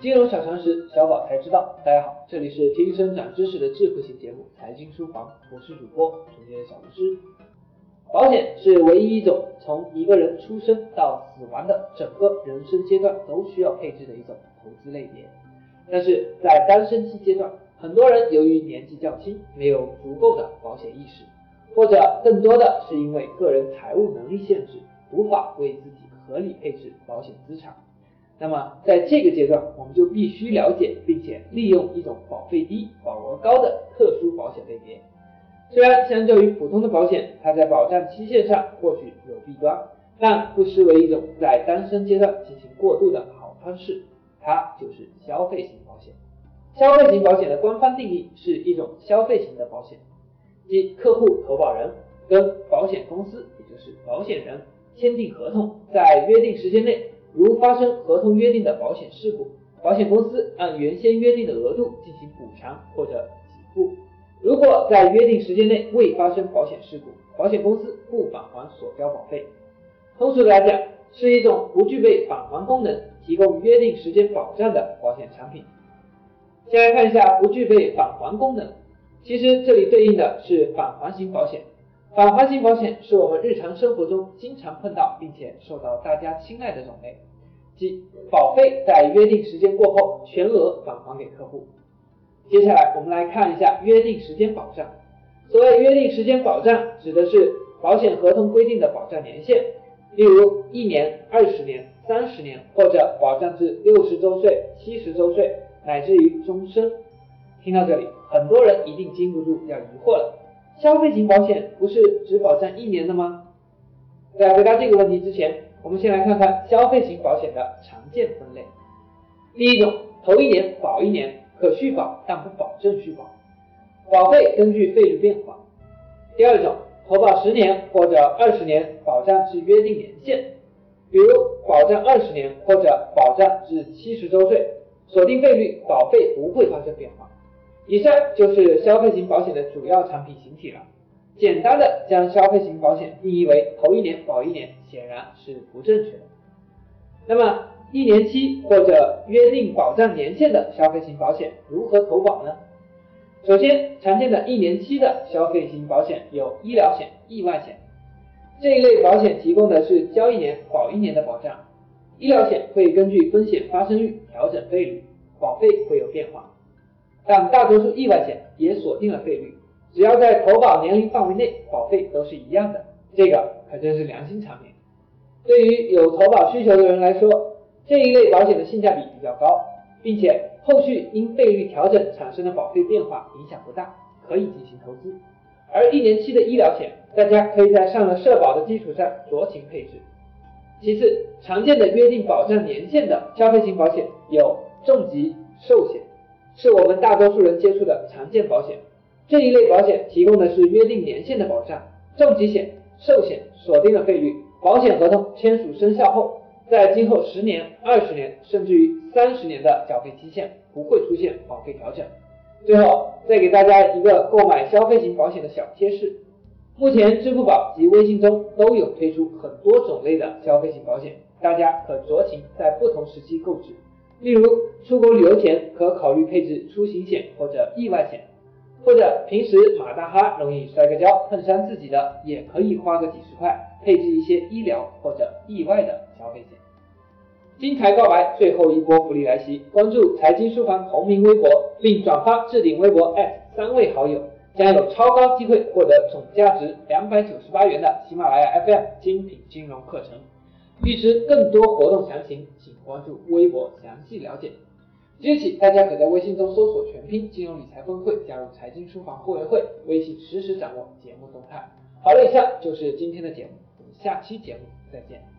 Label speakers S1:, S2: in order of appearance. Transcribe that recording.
S1: 金融小常识，小宝才知道。大家好，这里是听声长知识的智慧型节目《财经书房》，我是主播纯洁的小律师。保险是唯一一种从一个人出生到死亡的整个人生阶段都需要配置的一种投资类别。但是在单身期阶段，很多人由于年纪较轻，没有足够的保险意识，或者更多的是因为个人财务能力限制，无法为自己合理配置保险资产。那么在这个阶段，我们就必须了解并且利用一种保费低、保额高的特殊保险类别。虽然相较于普通的保险，它在保障期限上或许有弊端，但不失为一种在单身阶段进行过渡的好方式。它就是消费型保险。消费型保险的官方定义是一种消费型的保险，即客户投保人跟保险公司，也就是保险人签订合同，在约定时间内。如发生合同约定的保险事故，保险公司按原先约定的额度进行补偿或者给付。如果在约定时间内未发生保险事故，保险公司不返还所交保费。通俗来讲，是一种不具备返还功能、提供约定时间保障的保险产品。先来看一下不具备返还功能，其实这里对应的是返还型保险。返还型保险是我们日常生活中经常碰到并且受到大家青睐的种类，即保费在约定时间过后全额返还给客户。接下来我们来看一下约定时间保障。所谓约定时间保障，指的是保险合同规定的保障年限，例如一年、二十年、三十年，或者保障至六十周岁、七十周岁，乃至于终身。听到这里，很多人一定禁不住要疑惑了。消费型保险不是只保障一年的吗？在回答这个问题之前，我们先来看看消费型保险的常见分类。第一种，头一年保一年，可续保但不保证续保，保费根据费率变化。第二种，投保十年或者二十年，保障至约定年限，比如保障二十年或者保障至七十周岁，锁定费率，保费不会发生变化。以上就是消费型保险的主要产品形体了。简单的将消费型保险定义为头一年保一年，显然是不正确的。那么一年期或者约定保障年限的消费型保险如何投保呢？首先，常见的一年期的消费型保险有医疗险、意外险这一类保险，提供的是交一年保一年的保障。医疗险会根据风险发生率调整费率，保费会有变化。但大多数意外险也锁定了费率，只要在投保年龄范围内，保费都是一样的。这个可真是良心产品。对于有投保需求的人来说，这一类保险的性价比比较高，并且后续因费率调整产生的保费变化影响不大，可以进行投资。而一年期的医疗险，大家可以在上了社保的基础上酌情配置。其次，常见的约定保障年限的消费型保险有重疾、寿险。是我们大多数人接触的常见保险，这一类保险提供的是约定年限的保障。重疾险、寿险锁定了费率，保险合同签署生效后，在今后十年、二十年甚至于三十年的缴费期限不会出现保费调整。最后再给大家一个购买消费型保险的小贴士：目前支付宝及微信中都有推出很多种类的消费型保险，大家可酌情在不同时期购置。例如出国旅游前可考虑配置出行险或者意外险，或者平时马大哈容易摔个跤碰伤自己的，也可以花个几十块配置一些医疗或者意外的消费险。精彩告白，最后一波福利来袭！关注财经书房同名微博，并转发置顶微博艾特三位好友，将有超高机会获得总价值两百九十八元的喜马拉雅 FM 精品金融课程。预知更多活动详情，请关注微博详细了解。即日起，大家可在微信中搜索全拼金融理财峰会，加入财经书房会员会，微信实时掌握节目动态。好了，以上就是今天的节目，我们下期节目再见。